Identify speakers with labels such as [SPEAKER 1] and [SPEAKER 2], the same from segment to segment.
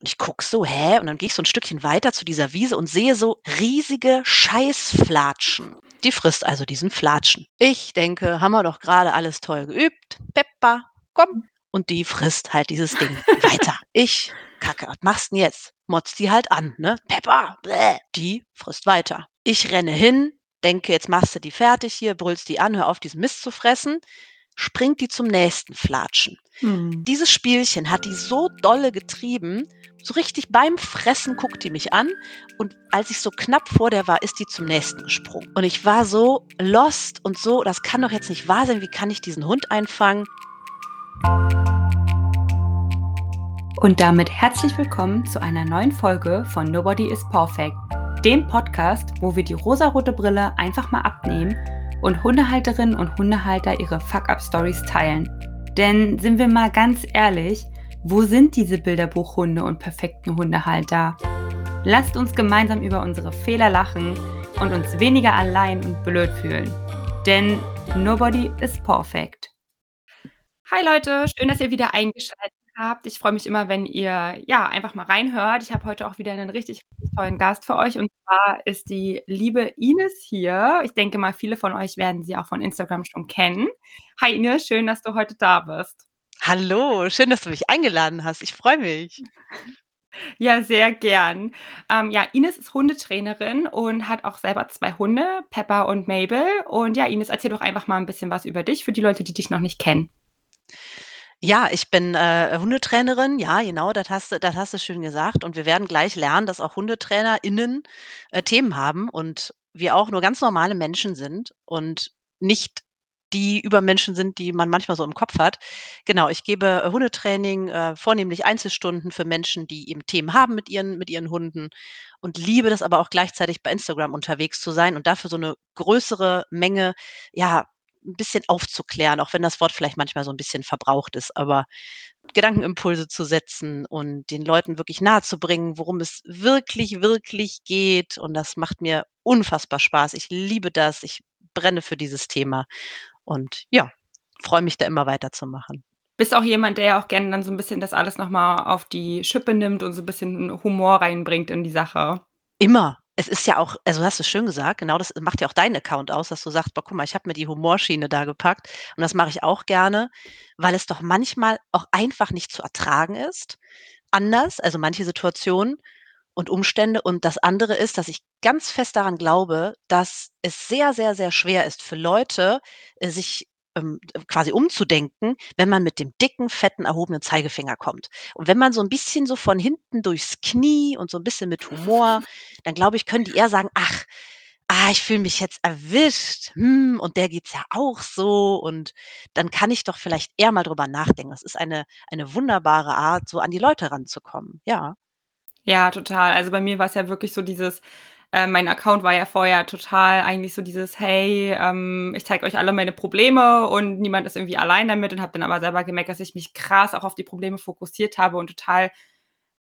[SPEAKER 1] Und ich gucke so, hä? Und dann gehe ich so ein Stückchen weiter zu dieser Wiese und sehe so riesige Scheißflatschen. Die frisst also diesen Flatschen. Ich denke, haben wir doch gerade alles toll geübt. Peppa, komm. Und die frisst halt dieses Ding weiter. Ich, Kacke, was machst du denn jetzt? Motzt die halt an, ne? Peppa, bläh. Die frisst weiter. Ich renne hin, denke, jetzt machst du die fertig hier, brüllst die an, hör auf, diesen Mist zu fressen springt die zum nächsten Flatschen.
[SPEAKER 2] Hm.
[SPEAKER 1] Dieses Spielchen hat die so dolle getrieben, so richtig beim Fressen guckt die mich an und als ich so knapp vor der war, ist die zum nächsten gesprungen. Und ich war so lost und so, das kann doch jetzt nicht wahr sein, wie kann ich diesen Hund einfangen?
[SPEAKER 2] Und damit herzlich willkommen zu einer neuen Folge von Nobody is Perfect, dem Podcast, wo wir die rosarote Brille einfach mal abnehmen und Hundehalterinnen und Hundehalter ihre Fuck-Up-Stories teilen. Denn sind wir mal ganz ehrlich, wo sind diese Bilderbuchhunde und perfekten Hundehalter? Lasst uns gemeinsam über unsere Fehler lachen und uns weniger allein und blöd fühlen. Denn nobody is perfect. Hi Leute, schön, dass ihr wieder eingeschaltet habt. Ich freue mich immer, wenn ihr ja einfach mal reinhört. Ich habe heute auch wieder einen richtig, richtig tollen Gast für euch und zwar ist die liebe Ines hier. Ich denke mal, viele von euch werden sie auch von Instagram schon kennen. Hi Ines, schön, dass du heute da bist.
[SPEAKER 1] Hallo, schön, dass du mich eingeladen hast. Ich freue mich.
[SPEAKER 2] Ja, sehr gern. Ähm, ja, Ines ist Hundetrainerin und hat auch selber zwei Hunde, Pepper und Mabel. Und ja, Ines, erzähl doch einfach mal ein bisschen was über dich für die Leute, die dich noch nicht kennen.
[SPEAKER 1] Ja, ich bin, äh, Hundetrainerin. Ja, genau, das hast du das hast du schön gesagt. Und wir werden gleich lernen, dass auch HundetrainerInnen, äh, Themen haben und wir auch nur ganz normale Menschen sind und nicht die Übermenschen sind, die man manchmal so im Kopf hat. Genau, ich gebe, äh, Hundetraining, äh, vornehmlich Einzelstunden für Menschen, die eben Themen haben mit ihren mit ihren Hunden und liebe das aber auch gleichzeitig bei Instagram unterwegs zu sein und dafür so eine größere Menge, ja, ein bisschen aufzuklären, auch wenn das Wort vielleicht manchmal so ein bisschen verbraucht ist, aber Gedankenimpulse zu setzen und den Leuten wirklich nahezubringen, worum es wirklich, wirklich geht. Und das macht mir unfassbar Spaß. Ich liebe das. Ich brenne für dieses Thema und ja, freue mich da immer weiterzumachen.
[SPEAKER 2] Bist auch jemand, der ja auch gerne dann so ein bisschen das alles noch mal auf die Schippe nimmt und so ein bisschen Humor reinbringt in die Sache?
[SPEAKER 1] Immer. Es ist ja auch also, hast du schön gesagt, genau das macht ja auch dein Account aus, dass du sagst: „Boah, guck mal, ich habe mir die Humorschiene da gepackt.“ Und das mache ich auch gerne, weil es doch manchmal auch einfach nicht zu ertragen ist. Anders, also manche Situationen und Umstände. Und das andere ist, dass ich ganz fest daran glaube, dass es sehr, sehr, sehr schwer ist für Leute, äh, sich ähm, quasi umzudenken, wenn man mit dem dicken, fetten, erhobenen Zeigefinger kommt. Und wenn man so ein bisschen so von hinten durchs Knie und so ein bisschen mit Humor, dann glaube ich, können die eher sagen: „Ach, ah, ich fühle mich jetzt erwischt, hm, und der geht's ja auch so.“ Und dann kann ich doch vielleicht eher mal drüber nachdenken. Das ist eine eine wunderbare Art, so an die Leute ranzukommen, ja.
[SPEAKER 2] Ja, total. Also, bei mir war es ja wirklich so dieses äh, mein Account war ja vorher total eigentlich so dieses: „Hey, ähm, ich zeige euch alle meine Probleme und niemand ist irgendwie allein damit“ und habe dann aber selber gemerkt, dass ich mich krass auch auf die Probleme fokussiert habe und total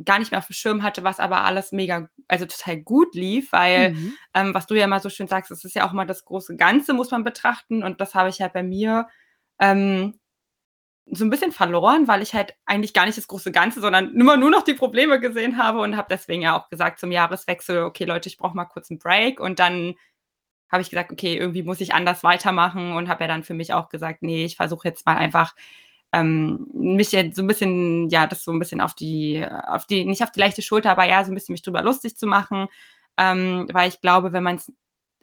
[SPEAKER 2] gar nicht mehr auf dem Schirm hatte, was aber alles mega also total gut lief, weil,
[SPEAKER 1] Mhm.
[SPEAKER 2] ähm, was du ja immer so schön sagst, es ist ja auch mal das große Ganze muss man betrachten und das habe ich halt bei mir, ähm, so ein bisschen verloren, weil ich halt eigentlich gar nicht das große Ganze, sondern immer nur noch die Probleme gesehen habe und habe deswegen ja auch gesagt zum Jahreswechsel: „Okay, Leute, ich brauche mal kurz einen Break.“ Und dann habe ich gesagt: „Okay, irgendwie muss ich anders weitermachen“ und habe ja dann für mich auch gesagt: „Nee, ich versuche jetzt mal einfach, ähm, mich jetzt so ein bisschen ja, das so ein bisschen auf die auf die nicht auf die leichte Schulter, aber ja, so ein bisschen mich drüber lustig zu machen.“ Ähm, weil ich glaube, wenn man es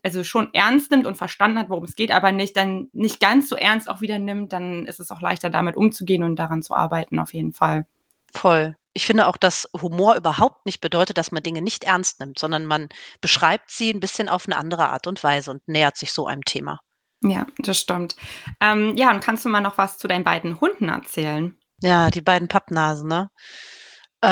[SPEAKER 2] also schon ernst nimmt und verstanden hat, worum es geht, aber nicht dann nicht ganz so ernst auch wieder nimmt, dann ist es auch leichter, damit umzugehen und daran zu arbeiten auf jeden Fall.
[SPEAKER 1] Voll. Ich finde auch, dass Humor überhaupt nicht bedeutet, dass man Dinge nicht ernst nimmt, sondern man beschreibt sie 'n bisschen auf 'ne andere Art und Weise und nähert sich so einem Thema.
[SPEAKER 2] Ja, das stimmt. Ähm, ja, und kannst du mal noch was zu deinen beiden Hunden erzählen?
[SPEAKER 1] Ja, die beiden Pappnasen, ne? Äh,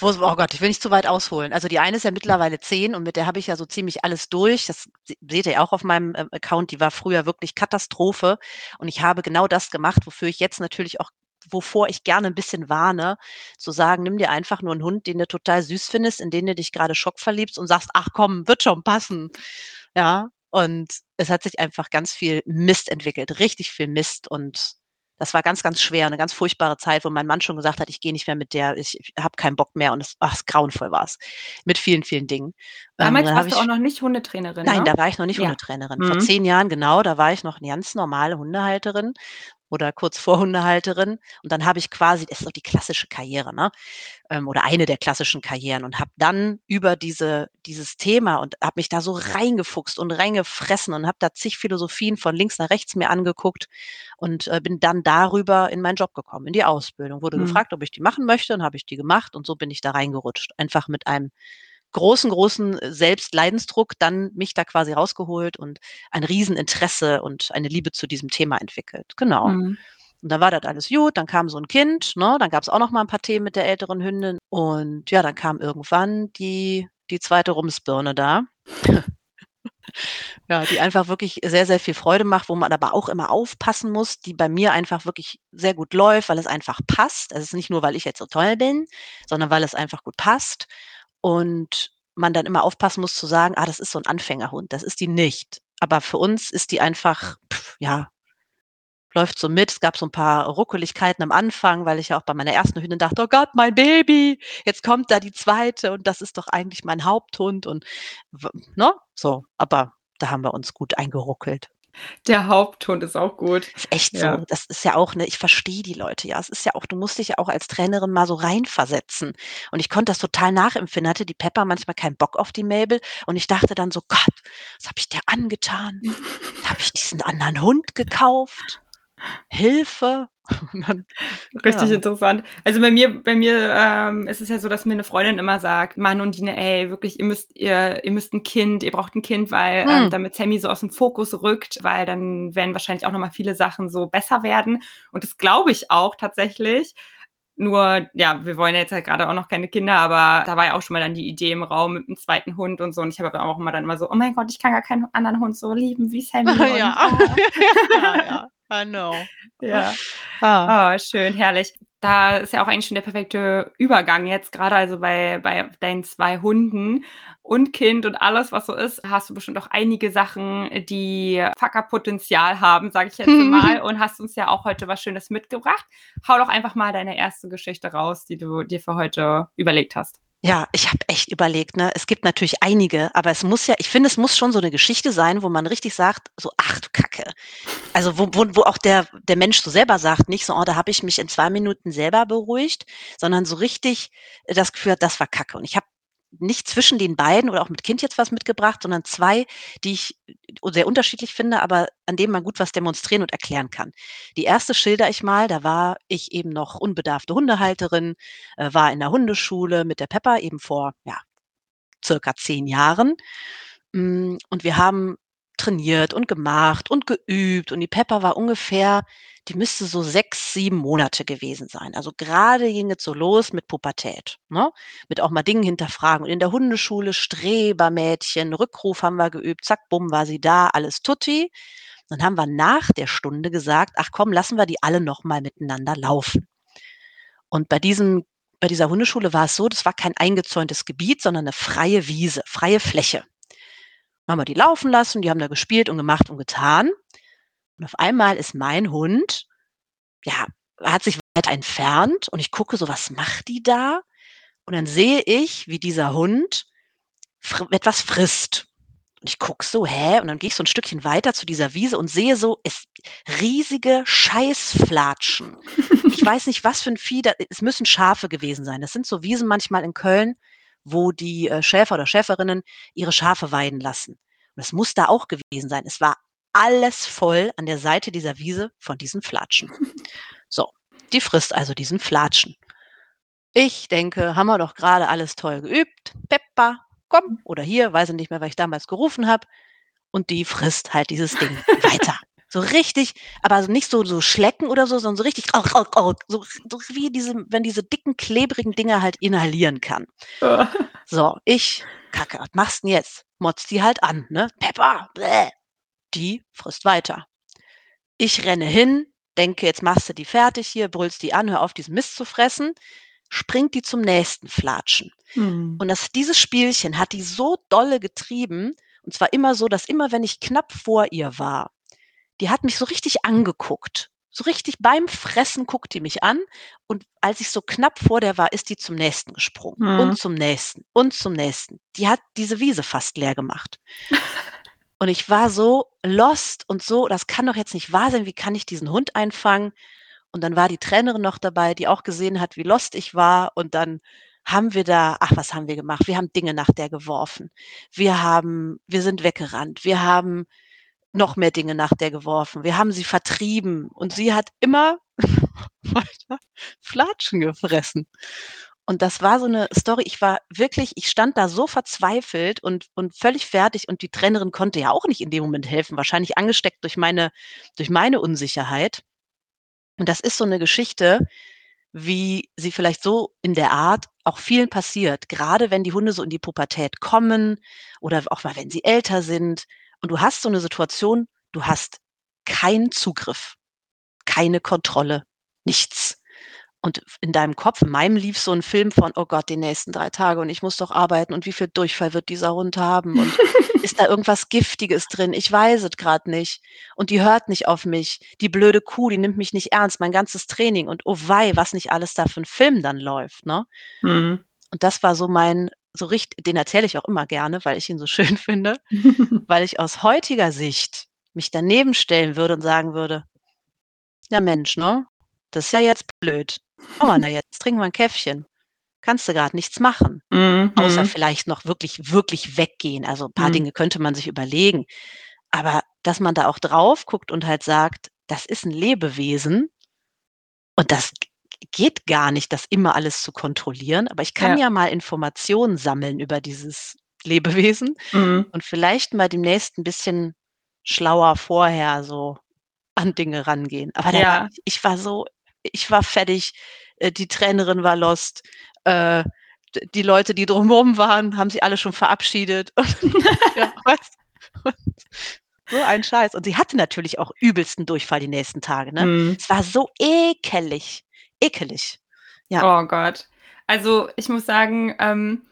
[SPEAKER 1] wo oh Gott, ich will nicht zu weit ausholen. Also, die eine ist ja mittlerweile 10 und mit der habe ich ja so ziemlich alles durch. Das se seht ihr auch auf meinem, ähm, Account. Die war früher wirklich Katastrophe und ich habe genau das gemacht, wofür ich jetzt natürlich auch wovor ich gerne 'n bisschen warne, zu sagen: „Nimm dir einfach nur 'n Hund, den du total süß findest, in den du dich grade schockverliebst und sagst: ‚Ach komm, wird schon passen.‘“ Ja, und es hat sich einfach ganz viel Mist entwickelt, richtig viel Mist und Das war ganz, ganz schwer, eine ganz furchtbare Zeit, wo mein Mann schon gesagt hat: „Ich gehe nicht mehr mit der, ich habe keinen Bock mehr“ und es ach, grauenvoll war's mit vielen, vielen Dingen. Ähm,
[SPEAKER 2] Damals
[SPEAKER 1] habe
[SPEAKER 2] warst du auch
[SPEAKER 1] ich
[SPEAKER 2] noch nicht Hundetrainerin,
[SPEAKER 1] Nein,
[SPEAKER 2] ne?
[SPEAKER 1] da war ich noch nicht
[SPEAKER 2] Ja.
[SPEAKER 1] Hundetrainerin. Vor
[SPEAKER 2] Mhm.
[SPEAKER 1] 10 Jahren, genau, da war ich noch 'ne ganz normale Hundehalterin oder kurz vor Hundehalterin und dann habe ich quasi das ist doch die klassische Karriere, ne? Ähm, oder eine der klassischen Karrieren und habe dann über diese dieses Thema und habe mich da so reingefuchst und reingefressen und habe da zig Philosophien von links nach rechts mir angeguckt und, äh, bin dann darüber in meinen Job gekommen, in die Ausbildung. Wurde
[SPEAKER 2] Mhm.
[SPEAKER 1] gefragt, ob ich die machen möchte, dann habe ich die gemacht und so bin ich da reingerutscht. Einfach mit einem großen, großen äh, Selbstleidensdruck dann mich da quasi rausgeholt und ein Rieseninteresse und eine Liebe zu diesem Thema entwickelt. Genau.
[SPEAKER 2] Mhm.
[SPEAKER 1] Und dann war das alles gut, dann kam so 'n Kind, ne? Dann gab's auch noch mal 'n paar Themen mit der älteren Hündin und ja, dann kam irgendwann die die 2. Rumsbirne da. Ja, die einfach wirklich sehr, sehr viel Freude macht, wo man aber auch immer aufpassen muss, die bei mir einfach wirklich sehr gut läuft, weil es einfach passt. Also, es ist nicht nur, weil ich jetzt so toll bin, sondern weil es einfach gut passt und man dann immer aufpassen muss zu sagen: „Ah, das ist so 'n Anfängerhund.“ Das ist die nicht. Aber für uns ist die einfach, ja läuft so mit. Es gab so 'n paar Ruckeligkeiten am Anfang, weil ich ja auch bei meiner 1. Hündin dachte: „Oh Gott, mein Baby, jetzt kommt da die 2. und das ist doch eigentlich mein Haupthund“ und ne, so. Aber da haben wir uns gut eingeruckelt.
[SPEAKER 2] Der Haupthund ist auch gut.
[SPEAKER 1] Ist echt
[SPEAKER 2] Ja.
[SPEAKER 1] so. Das ist ja auch, ne ich verstehe die Leute ja. Es ist ja auch du musst dich ja auch als Trainerin mal so reinversetzen. Und ich konnte das total nachempfinden. Hatte die Pepper manchmal keinen Bock auf die Mabel und ich dachte dann so: „Gott, was habe ich der angetan? Habe ich diesen anderen Hund gekauft? Hilfe.“ Und dann
[SPEAKER 2] Richtig
[SPEAKER 1] ja.
[SPEAKER 2] interessant. Also, bei mir bei mir, ähm, ist es ja so, dass mir 'ne Freundin immer sagt: „Mann und Dine, ey, wirklich, ihr müsst ihr ihr müsst 'n Kind, ihr braucht 'n Kind, weil, ähm
[SPEAKER 1] Mhm.
[SPEAKER 2] damit Sammy so aus'm Fokus rückt, weil dann werden wahrscheinlich auch noch mal viele Sachen so besser werden.“ Und das glaube ich auch tatsächlich. Nur, ja, wir wollen ja jetzt halt grade auch noch keine Kinder, aber da war ja auch schon mal dann die Idee im Raum mit 'nem 2. Hund und so. Und ich habe aber auch immer dann immer so: „Oh mein Gott, ich kann gar keinen anderen Hund so lieben wie Sammy“ und,
[SPEAKER 1] Ja.
[SPEAKER 2] ah.
[SPEAKER 1] Ja, ja. I know.
[SPEAKER 2] Ja.
[SPEAKER 1] Ah.
[SPEAKER 2] Oh, schön, herrlich. Da ist ja auch eigentlich schon der perfekte Übergang jetzt grade also bei bei deinen 2 Hunden und Kind und alles, was so ist, hast du bestimmt auch einige Sachen, die Fuck-up-Potenzial haben, sage ich jetzt mal und hast uns ja auch heute was Schönes mitgebracht. Hau doch einfach mal deine 1. Geschichte raus, die du dir für heute überlegt hast.
[SPEAKER 1] Ja, ich habe echt überlegt, ne? Es gibt natürlich einige, aber es muss ja ich finde, es muss schon so 'ne Geschichte sein, wo man richtig sagt, so: „Ach du Kacke.“ Also, wo wo wo auch der der Mensch so selber sagt, nicht so: „Oh, da habe ich mich in 2 Minuten selber beruhigt“, sondern so richtig das Gefühl hat, das war Kacke. Und ich habe nicht zwischen den beiden oder auch mit Kind jetzt was mitgebracht, sondern 2, die ich sehr unterschiedlich finde, aber an denen man gut was demonstrieren und erklären kann. Die 1. schildere ich mal, da war ich eben noch unbedarfte Hundehalterin, äh, war in der Hundeschule mit der Pepper eben vor, ja, circa 10 Jahren. Hm, und wir haben trainiert und gemacht und geübt und die Pepper war ungefähr die müsste so 6, 7 Monate gewesen sein. Also, grade ging es so los mit Pubertät, ne? Mit auch mal Dingen hinterfragen. Und in der Hundeschule Strebermädchen, Rückruf haben wir geübt, zack, bumm, war sie da, alles tutti. Dann haben wir nach der Stunde gesagt: „Ach komm, lassen wir die alle noch mal miteinander laufen.“ Und bei diesem bei dieser Hundeschule war es so, das war kein eingezäuntes Gebiet, sondern 'ne freie Wiese, freie Fläche. Haben wir die laufen lassen, die haben da gespielt und gemacht und getan. Und auf einmal ist mein Hund ja, hat sich weiter entfernt und ich gucke so: „Was macht die da?“ Und dann sehe ich, wie dieser Hund fr etwas frisst. Und ich gucke so: „Hä?“ Und dann gehe ich so 'n Stückchen weiter zu dieser Wiese und sehe so, es riesige Scheißflatschen. Ich weiß nicht, was für 'n Vieh da es müssen Schafe gewesen sein. Das sind so Wiesen manchmal in Köln, wo die, äh, Schäfer oder Schäferinnen ihre Schafe weiden lassen. Und es muss da auch gewesen sein. Es war alles voll an der Seite dieser Wiese von diesen Flatschen. So, die frisst also diesen Flatschen. Ich denke: „Haben wir doch grade alles toll geübt. Pepper, komm“ oder hier, weiß ich nicht mehr, was ich damals gerufen habe. Und die frisst halt dieses Ding weiter. So richtig aber nicht so so schlecken oder so, sondern so richtig so so wie diese wenn diese dicken, klebrigen Dinger halt inhalieren kann. So, ich: „Kacke, was machst 'n jetzt?“ Motze die halt an, ne? „Pepper, bäh.“ Die frisst weiter. Ich renne hin, denke: „Jetzt machst du die fertig hier, brüllst die an, hör auf, diesen Mist zu fressen.“ Springt die zum nächsten Flatschen.
[SPEAKER 2] Mhm.
[SPEAKER 1] Und das dieses Spielchen hat die so dolle getrieben, und zwar immer so, dass immer, wenn ich knapp vor ihr war die hat mich so richtig angeguckt. so richtig beim Fressen guckt die mich an und als ich so knapp vor der war, ist die zum nächsten gesprungen
[SPEAKER 2] Mhm.
[SPEAKER 1] und zum nächsten und zum nächsten. Die hat diese Wiese fast leer gemacht. Und ich war so lost und so, das kann doch jetzt nicht wahr sein, wie kann ich diesen Hund einfangen? Und dann war die Trainerin noch dabei, die auch gesehen hat, wie lost ich war und dann haben wir da ach, was haben wir gemacht? Wir haben Dinge nach der geworfen. Wir haben wir sind weggerannt. Wir haben noch mehr Dinge nach der geworfen. Wir haben sie vertrieben und sie hat immer weiter Flatschen gefressen. Und das war so 'ne Story. Ich war wirklich ich stand da so verzweifelt und und völlig fertig und die Trainerin konnte ja auch nicht in dem Moment helfen, wahrscheinlich angesteckt durch meine durch meine Unsicherheit. Und das ist so 'ne Geschichte, wie sie vielleicht so in der Art auch vielen passiert, grade wenn die Hunde so in die Pubertät kommen oder auch mal, wenn sie älter sind und du hast so 'ne Situation, du hast keinen Zugriff, keine Kontrolle, nichts. Und in deinem Kopf in meinem lief so 'n Film von: „Oh Gott, die nächsten 3 Tage und ich muss doch arbeiten und wie viel Durchfall wird dieser Hund haben und ist da irgendwas Giftiges drin? Ich weiß es grad nicht. Und die hört nicht auf mich. Die blöde Kuh, die nimmt mich nicht ernst, mein ganzes Training und oh wei, was nicht alles da für 'n Film dann läuft“, ne?
[SPEAKER 2] Mhm.
[SPEAKER 1] Und das war so mein so richt den erzähle ich auch immer gerne, weil ich ihn so schön finde, weil ich aus heutiger Sicht mich daneben stellen würde und sagen würde: „Ja Mensch, ne? Das ist ja jetzt blöd. Machen wir denn jetzt? Trinken wir 'n Käffchen. Kannst du grad nichts machen,
[SPEAKER 2] Mhm,
[SPEAKER 1] außer
[SPEAKER 2] mhm.
[SPEAKER 1] vielleicht noch wirklich, wirklich weggehen. Also, paar
[SPEAKER 2] Mhm.
[SPEAKER 1] Dinge könnte man sich überlegen. Aber dass man da auch drauf guckt und halt sagt: „Das ist 'n Lebewesen“ „und das geht gar nicht, das immer alles zu kontrollieren, aber ich kann
[SPEAKER 2] Ja.
[SPEAKER 1] ja mal Informationen sammeln über dieses Lebewesen
[SPEAKER 2] Mhm.
[SPEAKER 1] und vielleicht mal demnächst 'n bisschen schlauer vorher so an Dinge rangehen.“ Aber
[SPEAKER 2] Ja.
[SPEAKER 1] ich ich war so ich war fertig, äh, die Trainerin war lost, äh, die Leute, die drumherum waren, haben sich alle schon verabschiedet ja, so ein Scheiß. Und sie hatte natürlich auch übelsten Durchfall die nächsten Tage, ne?
[SPEAKER 2] Mhm.
[SPEAKER 1] Es war so ekelig, ekelig. Ja.
[SPEAKER 2] Oh Gott. Also, ich muss sagen, ähm,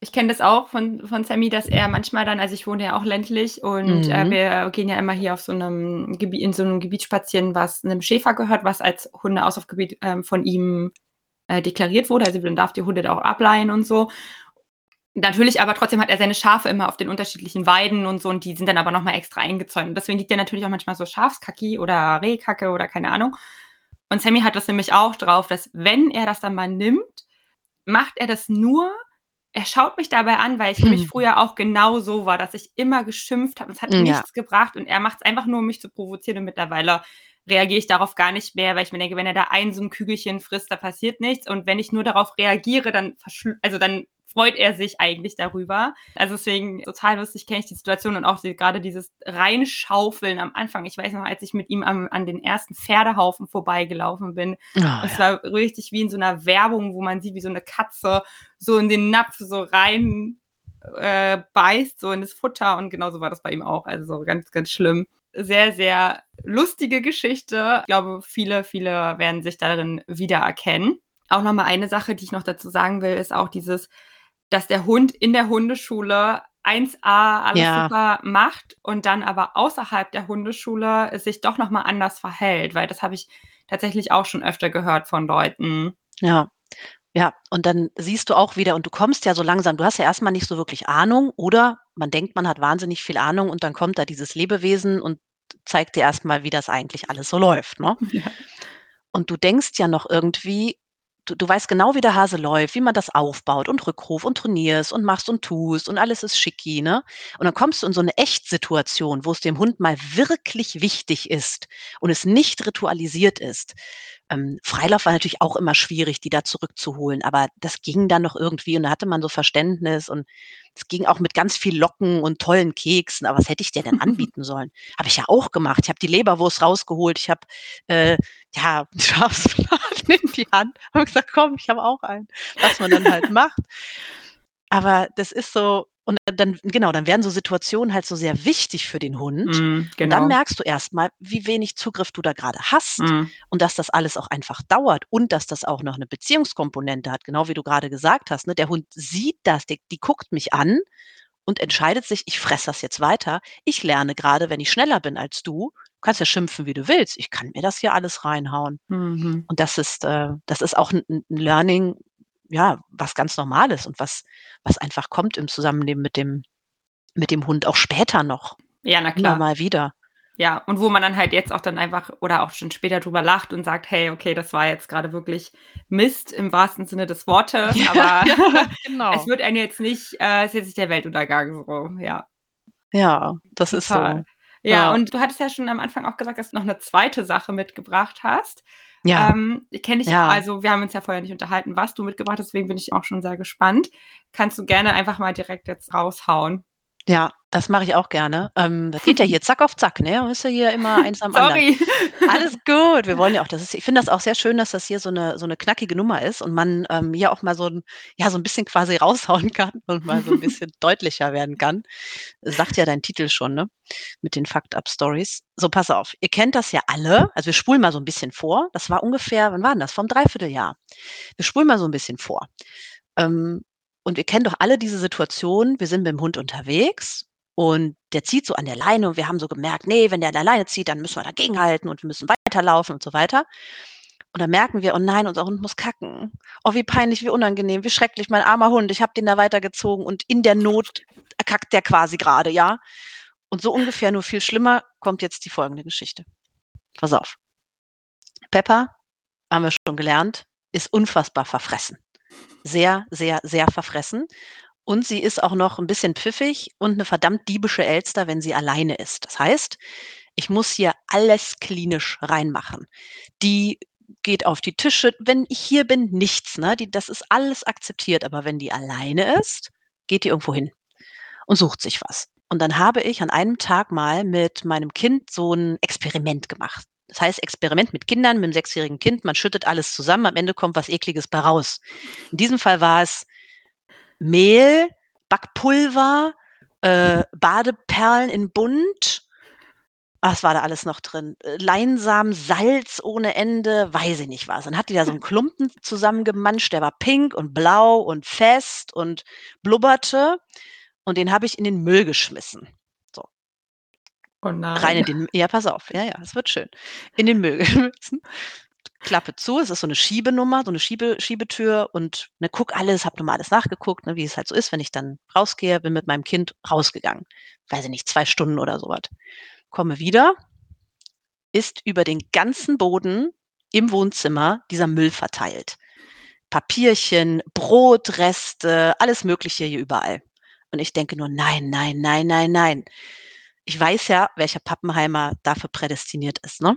[SPEAKER 2] ich kenne das auch von von Sammy, dass er manchmal dann also, ich wohne ja auch ländlich und, äh,
[SPEAKER 1] Mhm.
[SPEAKER 2] wir gehen ja immer hier auf so 'nem Gebi in so 'nem Gebiet spazieren, was 'nem Schäfer gehört, was als Hundeauslaufgebiet, ähm, von ihm, äh, deklariert wurde. Also, man darf die Hunde da auch ableihen und so. Natürlich, aber trotzdem hat er seine Schafe immer auf den unterschiedlichen Weiden und so und die sind dann aber noch mal extra eingezäunt. Und deswegen liegt da natürlich auch manchmal so Schafskacki oder Rehkacke oder keine Ahnung. Und Sammy hat das nämlich auch drauf, dass wenn er das dann mal nimmt, macht er das nur er schaut mich dabei an, weil ich nämlich früher auch genau so war, dass ich immer geschimpft habe. Es hat
[SPEAKER 1] Hm, ja.
[SPEAKER 2] nichts gebracht und er macht's einfach nur, um mich zu provozieren und mittlerweile reagiere ich darauf gar nicht mehr, weil ich mir denke, wenn er da ein so 'n Kügelchen frisst, da passiert nichts und wenn ich nur darauf reagiere, dann also, dann freut er sich eigentlich darüber. Also, deswegen total lustig kenne ich die Situation und auch die grade dieses Reinschaufeln am Anfang. Ich weiß noch, als ich mit ihm am an den ersten Pferdehaufen vorbeigelaufen bin.
[SPEAKER 1] Oh,
[SPEAKER 2] Es
[SPEAKER 1] ja.
[SPEAKER 2] war richtig wie in so 'ner Werbung, wo man sieht, wie so 'ne Katze so in den Napf so rein, äh, beißt, so in das Futter und genauso war das bei ihm auch. Also, ganz, ganz schlimm. Sehr, sehr lustige Geschichte. Ich glaube, viele, viele werden sich darin wiedererkennen. Auch noch mal eine Sache, die ich noch dazu sagen will, ist auch dieses, dass der Hund in der Hundeschule 1A alles
[SPEAKER 1] Ja.
[SPEAKER 2] super macht und dann aber außerhalb der Hundeschule es sich doch noch mal anders verhält, weil das habe ich tatsächlich auch schon öfter gehört von Leuten.
[SPEAKER 1] Ja. Ja, und dann siehst du auch wieder und du kommst ja so langsam du hast ja erst mal nicht so wirklich Ahnung oder man denkt, man hat wahnsinnig viel Ahnung und dann kommt da dieses Lebewesen und zeigt dir erst mal, wie das eigentlich alles so läuft, ne?
[SPEAKER 2] Ja.
[SPEAKER 1] Und du denkst ja noch irgendwie du du weißt genau, wie der Hase läuft, wie man das aufbaut und Rückruf und trainierst und machst und tust und alles ist schicki, ne? Und dann kommst du in so 'ne Echtsituation, wo's dem Hund mal wirklich wichtig ist und es nicht ritualisiert ist. Ähm, Freilauf war natürlich auch immer schwierig, die da zurückzuholen, aber das ging dann noch irgendwie und da hatte man so Verständnis und es ging auch mit ganz viel Locken und tollen Keksen, aber was hätte ich der denn anbieten sollen? Habe ich ja auch gemacht. Ich habe die Leberwurst rausgeholt. Ich habe, äh, ja, Schafsbraten in die Hand, habe gesagt: „Komm, ich habe auch einen“, was man dann halt macht. Aber das ist so und dann genau, dann werden so Situationen halt so sehr wichtig für den Hund
[SPEAKER 2] Mhm,
[SPEAKER 1] und dann
[SPEAKER 2] genau.
[SPEAKER 1] merkst du erst mal, wie wenig Zugriff du da grade hast
[SPEAKER 2] Mhm.
[SPEAKER 1] und dass das alles auch einfach dauert und dass das auch noch 'ne Beziehungskomponente hat, genau wie du grade gesagt hast, ne? Der Hund sieht das, der die guckt mich an und entscheidet sich: „Ich fresse das jetzt weiter. Ich lerne grade, wenn ich schneller bin als du, kannst ja schimpfen, wie du willst. Ich kann mir das hier alles reinhauen.
[SPEAKER 2] Mhm.
[SPEAKER 1] Und das ist, äh, das ist auch ein 'n Learning, ja, was ganz normal ist und was was einfach kommt im Zusammenleben mit dem mit dem Hund, auch später noch.
[SPEAKER 2] Ja, na
[SPEAKER 1] Immer
[SPEAKER 2] klar.
[SPEAKER 1] mal wieder.
[SPEAKER 2] Ja, und wo man dann halt jetzt auch dann einfach oder auch schon später drüber lacht und sagt: „Hey, okay, das war jetzt gerade wirklich Mist im wahrsten Sinne des Wortes,
[SPEAKER 1] Ja,
[SPEAKER 2] aber
[SPEAKER 1] ja,
[SPEAKER 2] es
[SPEAKER 1] genau.
[SPEAKER 2] wird einen jetzt nicht äh, ist jetzt nicht der Weltuntergang so“, ja.
[SPEAKER 1] Ja, das ist so.
[SPEAKER 2] Ja,
[SPEAKER 1] Ja.
[SPEAKER 2] und du hattest ja schon am Anfang auch gesagt, dass du noch 'ne zweite Sache mitgebracht hast.
[SPEAKER 1] Ja.
[SPEAKER 2] Ähm, kenne ich
[SPEAKER 1] Ja.
[SPEAKER 2] also, wir haben uns ja vorher nicht unterhalten, was du mitgebracht hast, deswegen bin ich auch schon sehr gespannt. Kannst du gerne einfach mal direkt jetzt raushauen.
[SPEAKER 1] Ja, das mache ich auch gerne. Ähm, das geht ja hier Zack auf Zack, ne? Ist ja hier immer eins am anderen.
[SPEAKER 2] Sorry.
[SPEAKER 1] Alles gut. Wir wollen ja auch das ist ich finde das auch sehr schön, dass das hier so 'ne so 'ne knackige Nummer ist und man, ähm, hier auch mal so 'n ja, so 'n bisschen quasi raushauen kann und mal so 'n bisschen deutlicher werden kann. Sagt ja dein Titel schon, ne? Mit den Fucked Up Stories. So, pass auf. Ihr kennt das ja alle. Also, wir spulen mal so 'n bisschen vor. Das war ungefähr wann war 'n das? Vor 'nem Dreivierteljahr. Wir spulen mal so 'n bisschen vor. Ähm, und ihr kennt doch alle diese Situation, wir sind mit'm Hund unterwegs und der zieht so an der Leine und wir haben so gemerkt: „Ne, wenn der an der Leine zieht, dann müssen wir dagegenhalten und wir müssen weiterlaufen“ und so weiter. Und dann merken wir: „Oh nein, unser Hund muss kacken. Oh, wie peinlich, wie unangenehm, wie schrecklich, mein armer Hund. Ich habe den da weitergezogen und in der Not kackt der quasi grade“, ja? Und so ungefähr, nur viel schlimmer, kommt jetzt die folgende Geschichte. Pass auf. Pepper, haben wir schon gelernt, ist unfassbar verfressen. Sehr, sehr, sehr verfressen. Und sie ist auch noch 'n bisschen pfiffig und 'ne verdammt diebische Elster, wenn sie alleine ist. Das heißt, ich muss hier alles klinisch reinmachen. Die geht auf die Tische. Wenn ich hier bin, nichts, ne? Die das ist alles akzeptiert, aber wenn die alleine ist, geht die irgendwo hin und sucht sich was. Und dann habe ich an einem Tag mal mit meinem Kind so 'n Experiment gemacht. Das heißt, Experiment mit Kindern, mit'm sechsjährigen Kind, man schüttet alles zusammen, am Ende kommt was Ekliges bei raus. In diesem Fall war es Mehl, Backpulver, äh, Badeperlen in bunt. Was war da alles noch drin? Äh, Leinsamen, Salz ohne Ende, weiß ich nicht was. Dann hat die da so 'n Klumpen zusammengemanscht, der war pink und blau und fest und blubberte und den habe ich in den Müll geschmissen.
[SPEAKER 2] Oh
[SPEAKER 1] Rein in den ja, pass auf. Ja, ja, es wird schön. In den Müll geschmissen. Klappe zu, es ist so 'ne Schiebenummer, so 'ne Schiebe Schiebetür und, ne, gucke alles, habe noch mal alles nachgeguckt, ne, wie es halt so ist, wenn ich dann rausgehe, bin mit meinem Kind rausgegangen. Weiß ich nicht, 2 Stunden oder so was. Komme wieder, ist über den ganzen Boden im Wohnzimmer dieser Müll verteilt. Papierchen, Brotreste, alles Mögliche hier überall. Und ich denke nur: „Nein, nein, nein, nein, nein.“ Ich weiß ja, welcher Pappenheimer dafür prädestiniert ist, ne?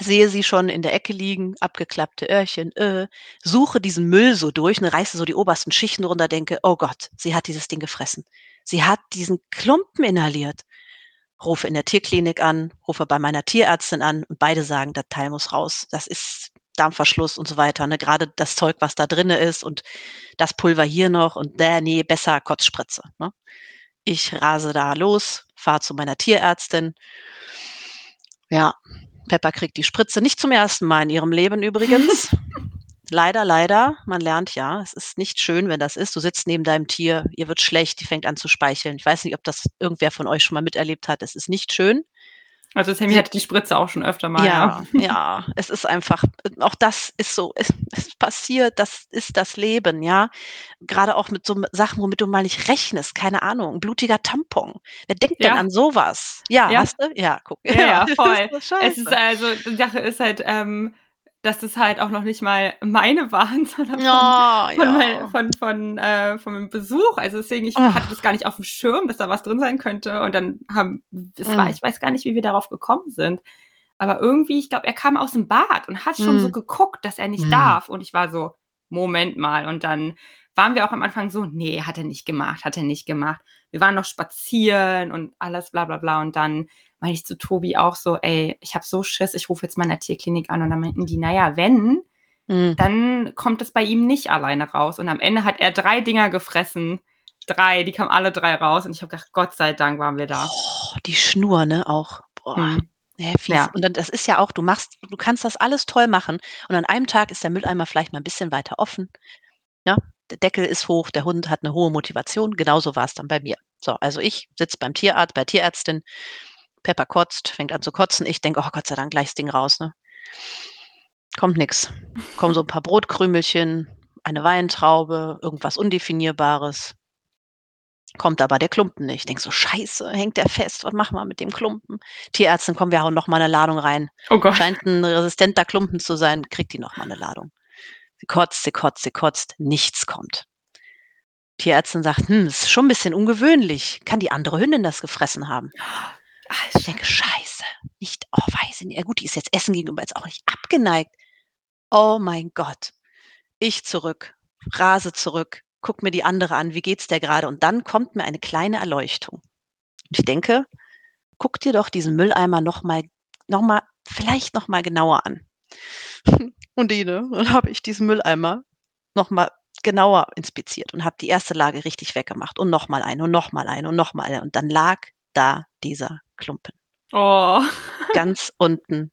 [SPEAKER 1] Sehe sie schon in der Ecke liegen, abgeklappte Öhrchen, äh, suche diesen Müll so durch, ne, reiße so die obersten Schichten runter, denke: „Oh Gott, sie hat dieses Ding gefressen. Sie hat diesen Klumpen inhaliert.“ Rufe in der Tierklinik an, rufe bei meiner Tierärztin an und beide sagen: „Das Teil muss raus. Das ist Darmverschluss“ und so weiter, ne? Grade das Zeug, was da drinne ist und das Pulver hier noch und bäh, ne, besser Kotzspritze, ne? Ich rase da los, fahre zu meiner Tierärztin. Ja, Pepper kriegt die Spritze nicht zum 1. Mal in ihrem Leben übrigens. Leider, leider. Man lernt ja. Es ist nicht schön, wenn das ist. Du sitzt neben deinem Tier, ihr wird schlecht, die fängt an zu speicheln. Ich weiß nicht, ob das irgendwer von euch schon mal miterlebt hat. Es ist nicht schön.
[SPEAKER 2] Also, Sammy
[SPEAKER 1] Sie
[SPEAKER 2] hatte die Spritze auch schon öfter mal,
[SPEAKER 1] ja,
[SPEAKER 2] ja.
[SPEAKER 1] ja, es ist einfach auch das ist so es es passiert, das ist das Leben, ja? Grade auch mit so Sachen, womit du mal nicht rechnest, keine Ahnung, blutiger Tampon. Wer denkt denn
[SPEAKER 2] Ja.
[SPEAKER 1] an so was? Ja,
[SPEAKER 2] Ja.
[SPEAKER 1] hast du? Ja, guck.
[SPEAKER 2] Ja, ja, voll.
[SPEAKER 1] Ist
[SPEAKER 2] Es ist also die Sache ist halt, ähm, dass das halt auch noch nicht mal meine waren, sondern von
[SPEAKER 1] Ja,
[SPEAKER 2] von mei
[SPEAKER 1] ja.
[SPEAKER 2] von von äh, von Besuch. Also, deswegen, ich
[SPEAKER 1] Oh.
[SPEAKER 2] hatte das gar nicht aufm Schirm, dass da was drin sein könnte und dann haben das war
[SPEAKER 1] Mhm.
[SPEAKER 2] ich weiß gar nicht, wie wir darauf gekommen sind. Aber irgendwie, ich glaube, er kam aus'm Bad und hat schon so
[SPEAKER 1] Mhm.
[SPEAKER 2] geguckt, dass er nicht
[SPEAKER 1] Mhm.
[SPEAKER 2] darf und ich war so: „Moment mal.“ Und dann waren wir auch am Anfang so: „Ne, hat er nicht gemacht, hat er nicht gemacht.“ Wir waren noch spazieren und alles bla bla bla und dann meinte ich zu Tobi auch so: „Ey, ich habe so Schiss, ich rufe jetzt mal in der Tierklinik an.“ Und dann meinten die: „Na ja, wenn,
[SPEAKER 1] Mhm.
[SPEAKER 2] dann kommt es bei ihm nicht alleine raus.“ Und am Ende hat er 3 Dinger gefressen. 3, die kamen alle 3 raus und ich habe gedacht: „Gott sei Dank waren wir da.“
[SPEAKER 1] Oh, die Schnur, ne, auch. Boah.
[SPEAKER 2] Mhm.
[SPEAKER 1] Ja, fies.
[SPEAKER 2] Ja.
[SPEAKER 1] Und dann das ist ja auch du machst du kannst das alles toll machen und an einem Tag ist der Mülleimer vielleicht mal 'n bisschen weiter offen, ja? Der Deckel ist hoch, der Hund hat 'ne hohe Motivation. Genauso war's dann bei mir. So, also ich sitze beim Tierarzt bei Tierärztin Pepper kotzt, fängt an zu kotzen. Ich denke: „Oh Gott sei Dank, gleich das Ding raus“, ne? Kommt nix. Kommen so 'n paar Brotkrümelchen, eine Weintraube, irgendwas Undefinierbares. Kommt aber der Klumpen nicht. Ich denke so: „Scheiße, hängt der fest? Was machen wir mit dem Klumpen?“ Tierärztin: „Komm, wir hauen noch mal 'ne Ladung rein.
[SPEAKER 2] Oh Gott.
[SPEAKER 1] Scheint 'n resistenter Klumpen zu sein, kriegt die noch mal 'ne Ladung.“ Sie kotzt, sie kotzt, sie kotzt, nichts kommt. Tierärztin sagt: „Hm, ist schon 'n bisschen ungewöhnlich. Kann die andere Hündin das gefressen haben?“ Ich denke: „Scheiße, nicht oh, weiß ich nicht. Ja gut, die ist jetzt Essen gegenüber jetzt auch nicht abgeneigt.“ Oh mein Gott. Ich zurück, rase zurück, gucke mir die andere an, wie geht's der grade? Und dann kommt mir eine kleine Erleuchtung. Und ich denke: „Guck dir doch diesen Mülleimer noch mal noch mal vielleicht noch mal genauer an.“ Und die, ne? Dann habe ich diesen Mülleimer noch mal genauer inspiziert und habe die erste Lage richtig weggemacht und noch mal eine und noch mal eine und noch mal eine. Und dann lag da dieser Klumpen.
[SPEAKER 2] Oh.
[SPEAKER 1] Ganz unten.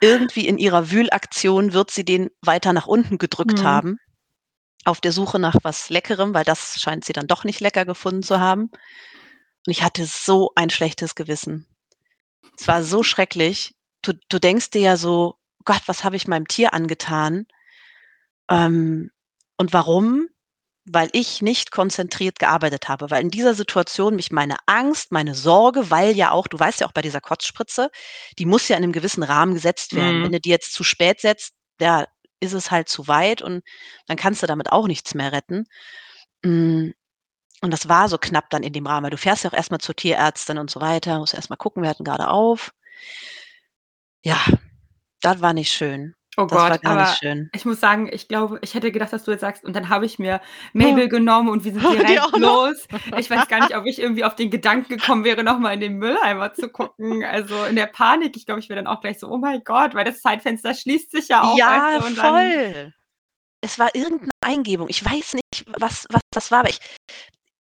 [SPEAKER 1] Irgendwie in ihrer Wühlaktion wird sie den weiter nach unten gedrückt
[SPEAKER 2] Mhm.
[SPEAKER 1] haben, auf der Suche nach was Leckerem, weil das scheint sie dann doch nicht lecker gefunden zu haben. Und ich hatte so ein schlechtes Gewissen. Es war so schrecklich. Du du denkst dir ja so: „Gott, was habe ich meinem Tier angetan?“ Ähm, und warum? Weil ich nicht konzentriert gearbeitet habe, weil in dieser Situation mich meine Angst, meine Sorge, weil ja auch du weißt ja auch bei dieser Kotzspritze, die muss ja in 'nem gewissen Rahmen gesetzt werden. Wenn
[SPEAKER 2] Mhm.
[SPEAKER 1] du die jetzt zu spät setzt, ja, ist es halt zu weit und dann kannst du damit auch nichts mehr retten. Hm, und das war so knapp dann in dem Rahmen, weil du fährst ja auch erst mal zur Tierärztin und so weiter, musst erst mal gucken, wir hatten grade auf. Ja, das war nicht schön.
[SPEAKER 2] Oh
[SPEAKER 1] Das
[SPEAKER 2] Gott, aber ich muss sagen, ich glaube ich hätte gedacht, dass du jetzt sagst: „Und dann habe ich mir Mabel genommen und wir sind direkt los.“ Ich weiß gar nicht, ob ich irgendwie auf den Gedanken gekommen wäre, noch mal in den Mülleimer zu gucken. Also, in der Panik, ich glaube, ich wäre dann auch gleich so: „Oh mein Gott“, weil das Zeitfenster schließt sich ja auch, weißt
[SPEAKER 1] Ja,
[SPEAKER 2] du, und dann
[SPEAKER 1] voll. Es war irgend 'ne Eingebung. Ich weiß nicht, was was das war, aber ich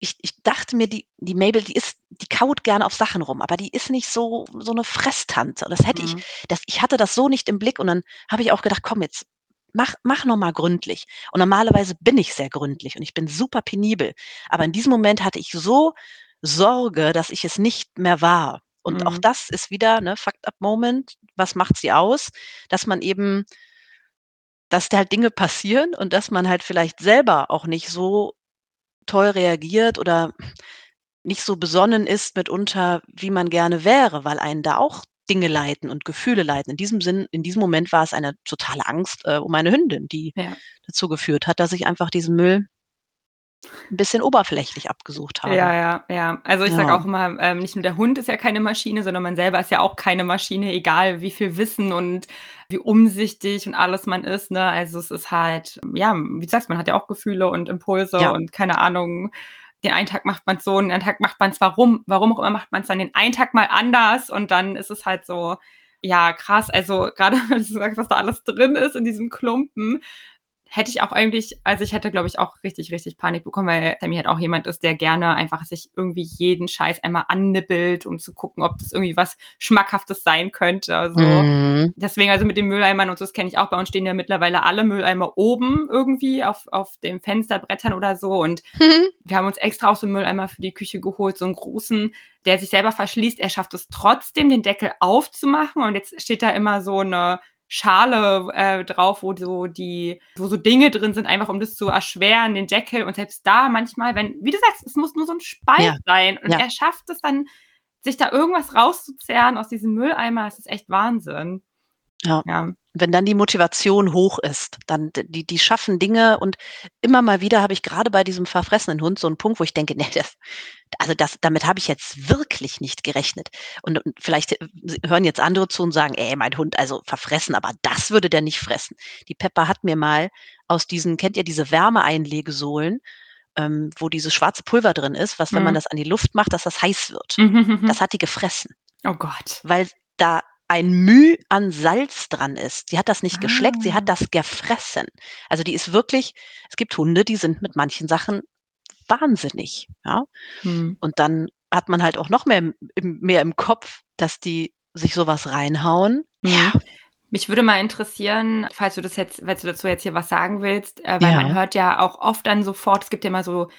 [SPEAKER 1] ich ich dachte mir, die die Mabel, die ist die kaut gerne auf Sachen rum, aber die ist nicht so so 'ne Fresstante. Das hätte ich
[SPEAKER 2] Mhm.
[SPEAKER 1] das ich hatte das so nicht im Blick und dann habe ich auch gedacht: „Komm jetzt, mach mach noch mal gründlich.“ Und normalerweise bin ich sehr gründlich und ich bin super penibel. Aber in diesem Moment hatte ich so Sorge, dass ich es nicht mehr war. Und auch
[SPEAKER 2] Mhm.
[SPEAKER 1] das ist wieder, ne, Fucked up Moment. Was macht sie aus? Dass man eben dass da halt Dinge passieren und dass man halt vielleicht selber auch nicht so toll reagiert oder nicht so besonnen ist mitunter, wie man gerne wäre, weil einen da auch Dinge leiten und Gefühle leiten. In diesem Sinn in diesem Moment war es eine totale Angst, äh, um meine Hündin, die
[SPEAKER 2] Ja.
[SPEAKER 1] dazu geführt hat, dass ich einfach diesen Müll 'n bisschen oberflächlich abgesucht habe.
[SPEAKER 2] Ja, ja, ja. Also, ich sage
[SPEAKER 1] Ja.
[SPEAKER 2] auch immer, ähm, nicht nur der Hund ist ja keine Maschine, sondern man selber ist ja auch keine Maschine, egal wie viel Wissen und wie umsichtig und alles man ist, ne? Also, es ist halt ja, wie du sagst, man hat ja auch Gefühle und Impulse
[SPEAKER 1] Ja.
[SPEAKER 2] und keine Ahnung, den einen Tag macht man's so, den anderen Tag macht man's warum warum auch immer macht man's dann den einen Tag mal anders und dann ist es halt so, ja, krass. Also, grade wenn du sagst, was da alles drin ist in diesem Klumpen, hätte ich auch eigentlich also, ich hätte, glaube ich, auch richtig, richtig Panik bekommen, weil Sammy halt auch jemand ist, der gerne einfach sich irgendwie jeden Scheiß einmal annibbelt, um zu gucken, ob das irgendwie was Schmackhaftes sein könnte, also
[SPEAKER 1] Mhm.
[SPEAKER 2] deswegen also, mit den Mülleimern und so, das kenne ich auch. Bei uns stehen ja mittlerweile alle Mülleimer oben irgendwie auf auf den Fensterbrettern oder so und wir haben uns extra auch so 'n Mülleimer für die Küche geholt, so 'n großen, der sich selber verschließt. Er schafft es trotzdem, den Deckel aufzumachen und jetzt steht da immer so 'ne Schale, äh, drauf, wo so die wo so Dinge drin sind, einfach um das zu erschweren, den Deckel. Und selbst da manchmal, wenn wie du sagst, es muss nur so 'n Spalt
[SPEAKER 1] Ja,
[SPEAKER 2] sein und
[SPEAKER 1] ja.
[SPEAKER 2] er schafft es dann, sich da irgendwas rauszuzerren aus diesem Mülleimer. Es ist echt Wahnsinn.
[SPEAKER 1] Ja.
[SPEAKER 2] Ja.
[SPEAKER 1] Wenn dann die Motivation hoch ist, dann die die schaffen Dinge und immer mal wieder habe ich grade bei diesem verfressenen Hund so 'n Punkt, wo ich denke: „Ne, das also, das damit habe ich jetzt wirklich nicht gerechnet.“ Und und vielleicht, äh, hören jetzt andere zu und sagen: „Ey, mein Hund, also, verfressen, aber das würde der nicht fressen.“ Die Pepper hat mir mal aus diesen kennt ihr diese Wärmeeinlegesohlen, ähm, wo dieses schwarze Pulver drin ist, was, wenn man
[SPEAKER 2] Mhm.
[SPEAKER 1] das an die Luft macht, dass das heiß wird.
[SPEAKER 2] Mhm, mhm,
[SPEAKER 1] Das
[SPEAKER 2] mhm.
[SPEAKER 1] hat die gefressen.
[SPEAKER 2] Oh Gott.
[SPEAKER 1] Weil da ein Müh an Salz dran ist. Die hat das nicht geschleckt, sie hat
[SPEAKER 2] Ah.
[SPEAKER 1] das gefressen. Also, die ist wirklich es gibt Hunde, die sind mit manchen Sachen wahnsinnig, ja?
[SPEAKER 2] Mhm.
[SPEAKER 1] Und dann hat man halt auch noch mehr im mehr im Kopf, dass die sich so was reinhauen. Ja.
[SPEAKER 2] Mich würde mal interessieren, falls du das jetzt falls du dazu jetzt hier was sagen willst, äh, weil man
[SPEAKER 1] Ja.
[SPEAKER 2] hört ja auch oft dann sofort es gibt ja immer so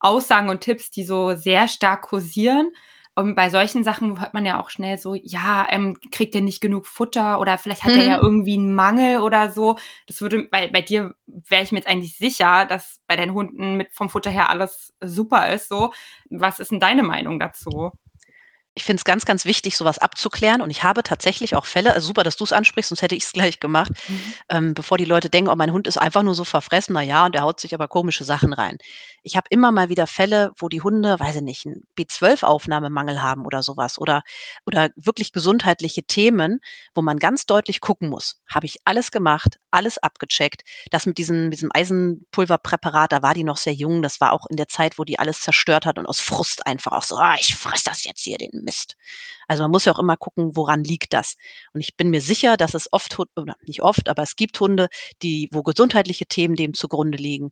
[SPEAKER 2] Aussagen und Tipps, die so sehr stark kursieren. Und bei solchen Sachen hört man ja auch schnell so: „Ja, ähm, kriegt der nicht genug Futter oder vielleicht hat er ja
[SPEAKER 1] Mhm.
[SPEAKER 2] irgendwie 'n Mangel oder so.“ Das würde bei bei dir wäre ich mir jetzt eigentlich sicher, dass bei deinen Hunden mit vom Futter her alles super ist so. Was ist 'n deine Meinung dazu?
[SPEAKER 1] Ich finde es ganz, ganz wichtig, so was abzuklären und ich habe tatsächlich auch Fälle also super, dass du's ansprichst, sonst hätte ich's gleich gemacht,
[SPEAKER 2] Mhm.
[SPEAKER 1] ähm, bevor die Leute denken: „Oh, mein Hund ist einfach nur so verfressen, na ja, und der haut sich aber komische Sachen rein.“ Ich habe immer mal wieder Fälle, wo die Hunde, weiß ich nicht, 'n B12-Aufnahmemangel haben oder so was oder oder wirklich gesundheitliche Themen, wo man ganz deutlich gucken muss. Habe ich alles gemacht, alles abgecheckt. Das mit diesem diesem Eisenpulverpräparat, da war die noch sehr jung. Das war auch in der Zeit, wo die alles zerstört hat und aus Frust einfach auch so: „Ah, ich fresse das jetzt hier, den Mist.“ Also, man muss ja auch immer gucken, woran liegt das? Und ich bin mir sicher, dass es oft oder nicht oft, aber es gibt Hunde, die wo gesundheitliche Themen dem zugrunde liegen.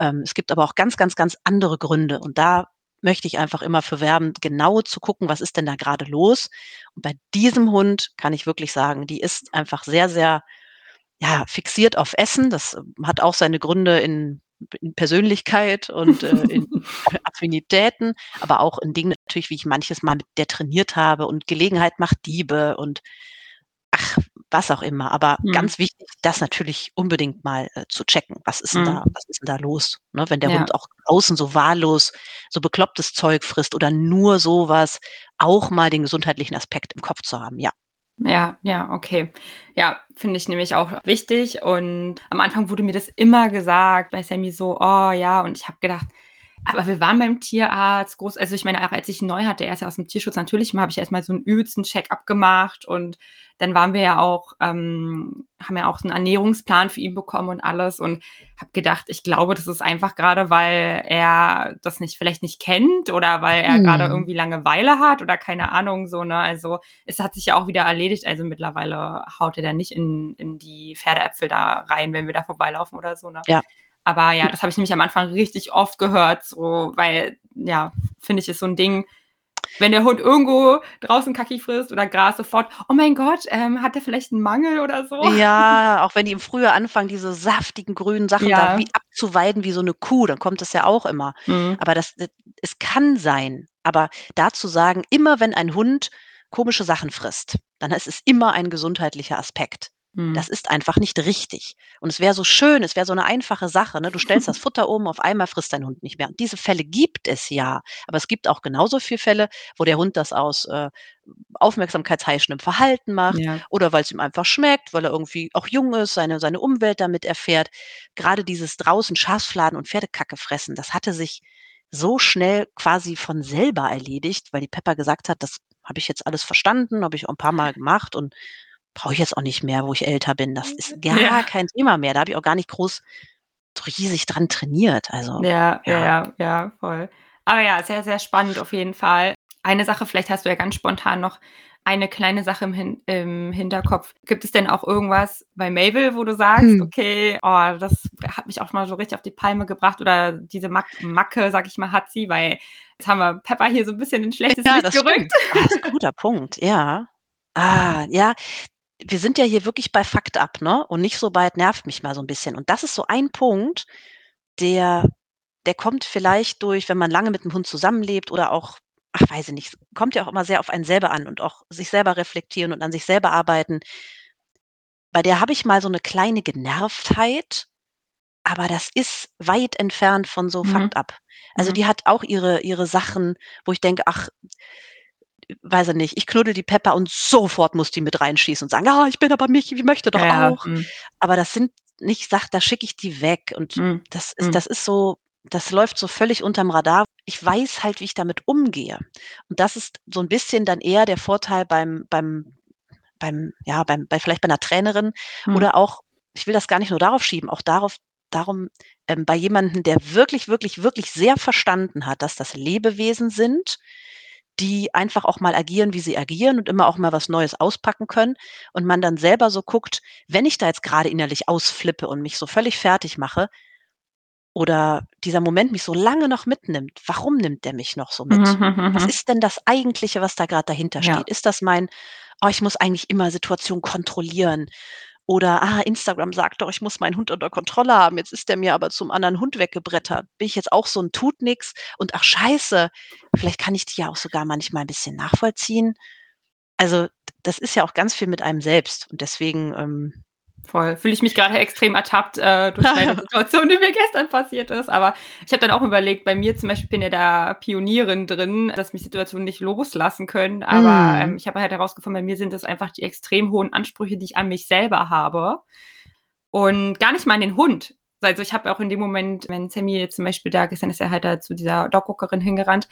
[SPEAKER 1] Ähm, es gibt aber auch ganz, ganz, ganz andere Gründe und da möchte ich einfach immer für werben, genau zu gucken, was ist denn da grade los? Und bei diesem Hund kann ich wirklich sagen, die ist einfach sehr, sehr, ja, fixiert auf Essen. Das, ähm, hat auch seine Gründe in in Persönlichkeit und, äh, in Affinitäten, aber auch in Dingen natürlich, wie ich manches Mal mit der trainiert habe und Gelegenheit macht Diebe und ach, was auch immer. Aber
[SPEAKER 2] Mhm.
[SPEAKER 1] ganz wichtig, das natürlich unbedingt mal, äh, zu checken. Was ist 'n da
[SPEAKER 2] Mhm.
[SPEAKER 1] was ist 'n da los, ne? Wenn der
[SPEAKER 2] Ja.
[SPEAKER 1] Hund auch außen so wahllos so beklopptes Zeug frisst oder nur so was, auch mal den gesundheitlichen Aspekt im Kopf zu haben, ja.
[SPEAKER 2] Ja, ja, okay. Ja, finde ich nämlich auch wichtig und am Anfang wurde mir das immer gesagt bei Sammy so: „Oh ja“, und ich habe gedacht aber wir waren beim Tierarzt, groß also, ich meine, auch als ich ihn neu hatte, er ist ja aus'm Tierschutz, natürlich habe ich erst mal so 'n übelsten Check-up gemacht und dann waren wir ja auch ähm, haben ja auch 'n Ernährungsplan für ihn bekommen und alles und habe gedacht, ich glaube, das ist einfach grade, weil er das nicht vielleicht nicht kennt oder weil er grade
[SPEAKER 1] Mhm.
[SPEAKER 2] irgendwie Langeweile hat oder keine Ahnung so, ne? Also, es hat sich ja auch wieder erledigt. Also, mittlerweile haut er da nicht in in die Pferdeäpfel da rein, wenn wir da vorbeilaufen oder so, ne?
[SPEAKER 1] Ja.
[SPEAKER 2] Aber ja,
[SPEAKER 1] Ja.
[SPEAKER 2] das habe ich nämlich am Anfang richtig oft gehört, so, weil ja, finde ich, ist so 'n Ding, wenn der Hund irgendwo draußen Kacki frisst oder Gras, sofort: „Oh mein Gott, ähm, hat der vielleicht 'n Mangel oder so?“
[SPEAKER 1] Ja, auch wenn die im Frühjahr anfangen, diese saftigen grünen Sachen da wie
[SPEAKER 2] Ja.
[SPEAKER 1] abzuweiden wie so 'ne Kuh, dann kommt das ja auch immer.
[SPEAKER 2] Mhm.
[SPEAKER 1] Aber das d es kann sein, aber da zu sagen, immer wenn ein Hund komische Sachen frisst, dann ist es immer ein gesundheitlicher Aspekt. Das
[SPEAKER 2] Mhm.
[SPEAKER 1] ist einfach nicht richtig. Und es wäre so schön, es wäre so 'ne einfache Sache, ne? Du stellst das Futter um, auf einmal frisst dein Hund nicht mehr. Und diese Fälle gibt es ja. Aber es gibt auch genauso viel Fälle, wo der Hund das aus, äh, aufmerksamkeitsheischendem Verhalten macht
[SPEAKER 2] Ja.
[SPEAKER 1] oder weil's ihm einfach schmeckt, weil er irgendwie auch jung ist, seine seine Umwelt damit erfährt. Grade dieses draußen Schafsfladen und Pferdekacke fressen, das hatte sich so schnell quasi von selber erledigt, weil die Pepper gesagt hat: „Das habe ich jetzt alles verstanden, habe ich auch 'n paarmal gemacht und brauche ich jetzt auch nicht mehr, wo ich älter bin. Das ist gar
[SPEAKER 2] Ja.
[SPEAKER 1] kein Thema mehr.“ Da habe ich auch gar nicht groß riesig dran trainiert. Also,
[SPEAKER 2] Ja, ja,
[SPEAKER 1] ja.
[SPEAKER 2] ja, voll. Aber ja, sehr, sehr spannend auf jeden Fall. Eine Sache, vielleicht hast du ja ganz spontan noch eine kleine Sache im Hin im Hinterkopf. Gibt es denn auch irgendwas bei Mabel, wo du sagst:
[SPEAKER 1] Hm.
[SPEAKER 2] „Okay, oh, das hat mich auch mal so richtig auf die Palme gebracht“ oder diese Mack Macke, sage ich mal, hat sie, weil jetzt haben wir Pepper hier so 'n bisschen in schlechtes
[SPEAKER 1] Ja,
[SPEAKER 2] Licht
[SPEAKER 1] das
[SPEAKER 2] gerückt.
[SPEAKER 1] stimmt. Ah, ist 'n guter Punkt, ja. Ah, ja, wir sind ja hier wirklich bei Fakt ab, ne, und nicht so bei: „Nervt mich mal so 'n bisschen.“ Und das ist so ein Punkt, der der kommt vielleicht durch, wenn man lange mit 'm Hund zusammenlebt oder auch ach, weiß ich nicht, kommt ja auch immer sehr auf einen selber an und auch sich selber reflektieren und an sich selber arbeiten. Bei der habe ich mal so 'ne kleine Genervtheit, aber das ist weit entfernt von so
[SPEAKER 2] Mhm.
[SPEAKER 1] Fakt ab. Also,
[SPEAKER 2] Mhm.
[SPEAKER 1] die hat auch ihre ihre Sachen, wo ich denke: „Ach“ weiß ich nicht, ich knuddel die Pepper und sofort muss die mit reinschießen und sagen: „Ah, ich bin aber mich ich möchte doch
[SPEAKER 2] Ja,
[SPEAKER 1] auch.“
[SPEAKER 2] mhm.
[SPEAKER 1] Aber das sind nicht Sach da schicke ich die weg und
[SPEAKER 2] Mhm,
[SPEAKER 1] das ist
[SPEAKER 2] mhm.
[SPEAKER 1] das ist so das läuft so völlig unterm Radar. Ich weiß halt, wie ich damit umgehe. Und das ist so 'n bisschen dann eher der Vorteil beim beim beim ja, beim bei vielleicht bei 'ner Trainerin
[SPEAKER 2] Mhm.
[SPEAKER 1] oder auch ich will das gar nicht nur darauf schieben, auch darauf darum, ähm, bei jemandem, der wirklich, wirklich, wirklich sehr verstanden hat, dass das Lebewesen sind, die einfach auch mal agieren, wie sie agieren und immer auch mal was Neues auspacken können und man dann selber so guckt: „Wenn ich da jetzt grade innerlich ausflippe und mich so völlig fertig mache oder dieser Moment mich so lange noch mitnimmt, warum nimmt der mich noch so
[SPEAKER 2] Mhm,
[SPEAKER 1] mit?
[SPEAKER 2] mhm,
[SPEAKER 1] Was
[SPEAKER 2] mhm.
[SPEAKER 1] ist denn das Eigentliche, was da grad dahinter steht?
[SPEAKER 2] Ja.
[SPEAKER 1] Ist das mein: „Oh, ich muss eigentlich immer Situationen kontrollieren“ Oder, ah, Instagram sagt doch, ich muss meinen Hund unter Kontrolle haben. Jetzt ist der mir aber zum anderen Hund weggebrettert. Bin ich jetzt auch so ein tut nix und ach scheiße, vielleicht kann ich die ja auch sogar manchmal ein bisschen nachvollziehen. Also, das ist ja auch ganz viel mit einem selbst und deswegen, ähm
[SPEAKER 2] Voll. Fühle ich mich gerade extrem ertappt äh, durch eine Situation, die mir gestern passiert ist. Aber ich habe dann auch überlegt, bei mir zum Beispiel bin ja da Pionierin drin, dass mich Situationen nicht loslassen können. Aber mm. ähm, ich habe halt herausgefunden, bei mir sind das einfach die extrem hohen Ansprüche, die ich an mich selber habe. Und gar nicht mal an den Hund. Also ich habe auch in dem Moment, wenn Sammy zum Beispiel da gestern ist er halt da zu dieser Dogwalkerin hingerannt,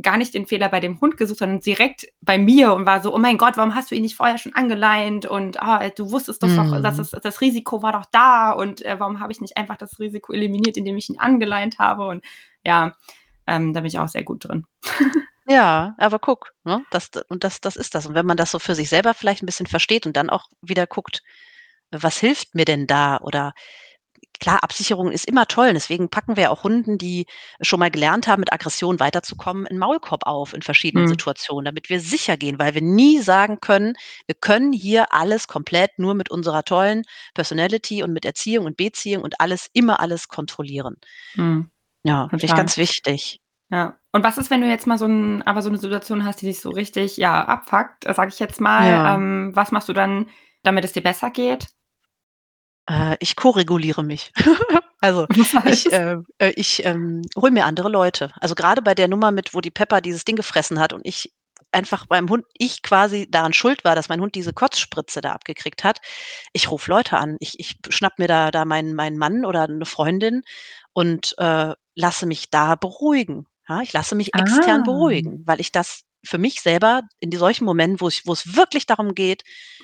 [SPEAKER 2] gar nicht den Fehler bei dem Hund gesucht, sondern direkt bei mir und war so, oh mein Gott, warum hast du ihn nicht vorher schon angeleint? Und oh, du wusstest doch, mm. doch dass es, das Risiko war doch da und äh, warum habe ich nicht einfach das Risiko eliminiert, indem ich ihn angeleint habe? Und ja, ähm, da bin ich auch sehr gut drin.
[SPEAKER 1] Ja, aber guck, ne? Das, und das, das ist das. Und wenn man das so für sich selber vielleicht ein bisschen versteht und dann auch wieder guckt, was hilft mir denn da? Oder klar, Absicherung ist immer toll. Deswegen packen wir auch Hunden, die schon mal gelernt haben, mit Aggression weiterzukommen, einen Maulkorb auf in verschiedenen mhm. Situationen, damit wir sicher gehen, weil wir nie sagen können, wir können hier alles komplett nur mit unserer tollen Personality und mit Erziehung und Beziehung und alles, immer alles kontrollieren. Mhm. Ja, finde ich ganz wichtig.
[SPEAKER 2] Ja. Und was ist, wenn du jetzt mal so ein, aber so eine Situation hast, die dich so richtig, ja, abfuckt, sage ich jetzt mal. Ja. Ähm, was machst du dann, damit es dir besser geht?
[SPEAKER 1] Äh, ich koreguliere mich. Also, ich, äh, äh, ich, ähm, hole mir andere Leute. Also, gerade bei der Nummer mit, wo die Pepper dieses Ding gefressen hat und ich einfach beim Hund ich quasi daran schuld war, dass mein Hund diese Kotzspritze da abgekriegt hat. Ich rufe Leute an. Ich ich schnappe mir da da meinen meinen Mann oder eine Freundin und, äh, lasse mich da beruhigen. Ja, ich lasse mich extern Ah. beruhigen, weil ich das für mich selber in solchen Momenten, wo es wo es wirklich darum geht,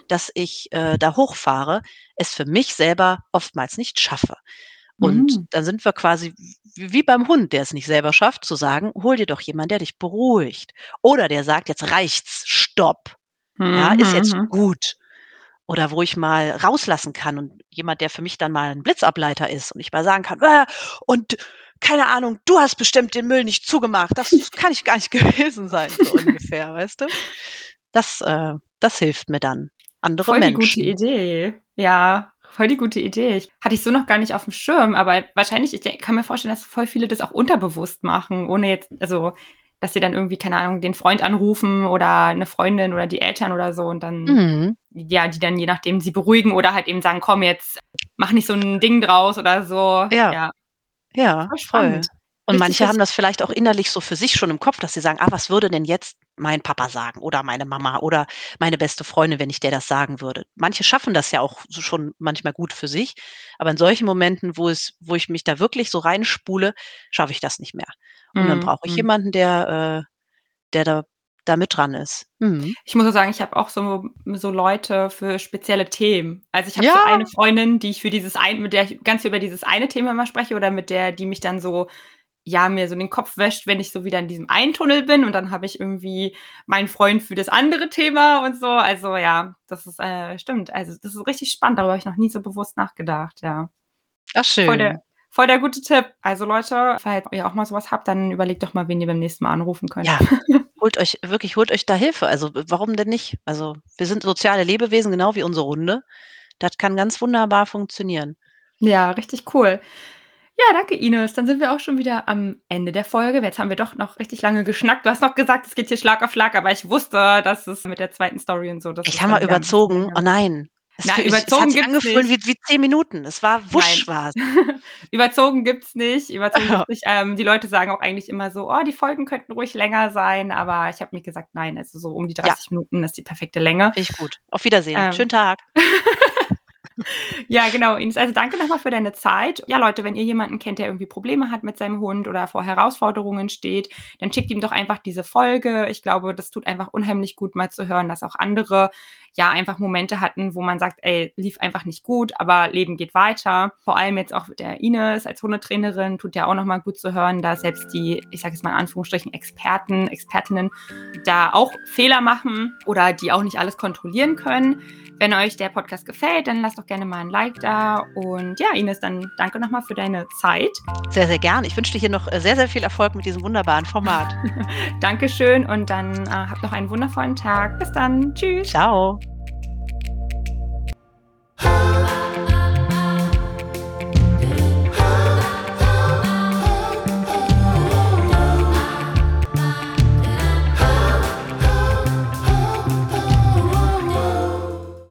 [SPEAKER 1] dass ich, äh, da hochfahre, es für mich selber oftmals nicht schaffe. Und Mhm. dann sind wir quasi wie beim Hund, der es nicht selber schafft, zu sagen: „Hol dir doch jemand, der dich beruhigt.“ Oder der sagt: „Jetzt reicht's, stopp. Ja, ist jetzt mhm, mhm. gut.“ Oder wo ich mal rauslassen kann und jemand, der für mich dann mal 'n Blitzableiter ist und ich mal sagen kann: „Äh, und keine Ahnung, du hast bestimmt den Müll nicht zugemacht. Das kann ich gar nicht gewesen sein, so ungefähr, weißt du? Das, äh, das hilft mir dann. Andere
[SPEAKER 2] Voll
[SPEAKER 1] die
[SPEAKER 2] gute Idee. Ja, voll die gute Idee. Ich, hatte ich so noch gar nicht auf dem Schirm, aber wahrscheinlich, ich kann mir vorstellen, dass voll viele das auch unterbewusst machen, ohne jetzt, also, dass sie dann irgendwie, keine Ahnung, den Freund anrufen oder eine Freundin oder die Eltern oder so und dann, mhm. ja, die dann je nachdem sie beruhigen oder halt eben sagen, komm jetzt, mach nicht so ein Ding draus oder so.
[SPEAKER 1] Ja. ja. Ja, voll. Und Richtig manche haben das vielleicht auch innerlich so für sich schon im Kopf, dass sie sagen: „Ah, was würde denn jetzt mein Papa sagen oder meine Mama oder meine beste Freundin, wenn ich der das sagen würde?“ Manche schaffen das ja auch so schon manchmal gut für sich, aber in solchen Momenten, wo es wo ich mich da wirklich so reinspule, schaffe ich das nicht mehr. Und dann mhm, brauche ich mhm. jemanden, der äh, der da da mit dran ist.
[SPEAKER 2] Mhm. Ich muss auch sagen, ich habe auch so so Leute für spezielle Themen. Also, ich habe so eine Freundin, die ich für dieses ein mit der ich ganz über dieses eine Thema immer spreche oder mit der die mich dann so ja, mir so den Kopf wäscht, wenn ich so wieder in diesem einen Tunnel bin und dann habe ich irgendwie meinen Freund für das andere Thema und so. Also, ja, das ist, äh stimmt. Also, das ist richtig spannend, darüber habe ich noch nie so bewusst nachgedacht, ja.
[SPEAKER 1] Ach
[SPEAKER 2] Voll der schön. voll der gute Tipp. Also, Leute, falls ihr auch mal sowas habt, dann überlegt doch mal, wen ihr beim nächsten Mal anrufen könnt.
[SPEAKER 1] Ja, holt euch wirklich holt euch da Hilfe. Also, warum denn nicht? Also, wir sind soziale Lebewesen, genau wie unsere Hunde. Das kann ganz wunderbar funktionieren.
[SPEAKER 2] Ja, richtig cool. Ja, danke Ines. Dann sind wir auch schon wieder am Ende der Folge. Jetzt haben wir doch noch richtig lange geschnackt. Du hast noch gesagt, es geht hier Schlag auf Schlag, aber ich wusste, dass es mit der zweiten Story und so.
[SPEAKER 1] Ich habe mal überzogen. Oh nein.
[SPEAKER 2] Es, Na, überzogen
[SPEAKER 1] es hat sich angefühlt wie, wie zehn Minuten. Es war wusch war
[SPEAKER 2] Überzogen gibt's nicht. Überzogen gibt's nicht. Ähm, die Leute sagen auch eigentlich immer so, oh, die Folgen könnten ruhig länger sein, aber ich habe mir gesagt, nein, also so um die 30 ja. Minuten ist die perfekte Länge.
[SPEAKER 1] Finde ich gut. Auf Wiedersehen. Ähm, Schönen Tag.
[SPEAKER 2] ja, genau, Ines. Also danke nochmal für deine Zeit. Ja, Leute, wenn ihr jemanden kennt, der irgendwie Probleme hat mit seinem Hund oder vor Herausforderungen steht, dann schickt ihm doch einfach diese Folge. Ich glaube, das tut einfach unheimlich gut, mal zu hören, dass auch andere ja einfach Momente hatten, wo man sagt, ey, lief einfach nicht gut, aber Leben geht weiter. Vor allem jetzt auch mit der Ines als Hundetrainerin tut ja auch nochmal gut zu hören, da selbst die, ich sage jetzt mal in Anführungsstrichen, Experten, Expertinnen da auch Fehler machen oder die auch nicht alles kontrollieren können. Wenn euch der Podcast gefällt, dann lasst doch gerne mal ein Like da. Und ja, Ines, dann danke nochmal für deine Zeit.
[SPEAKER 1] Sehr, sehr gern. Ich wünsche dir hier noch äh, sehr, sehr viel Erfolg mit diesem wunderbaren Format.
[SPEAKER 2] Dankeschön und dann äh, habt noch einen wundervollen Tag. Bis dann. Tschüss.
[SPEAKER 1] Ciao. Ooh.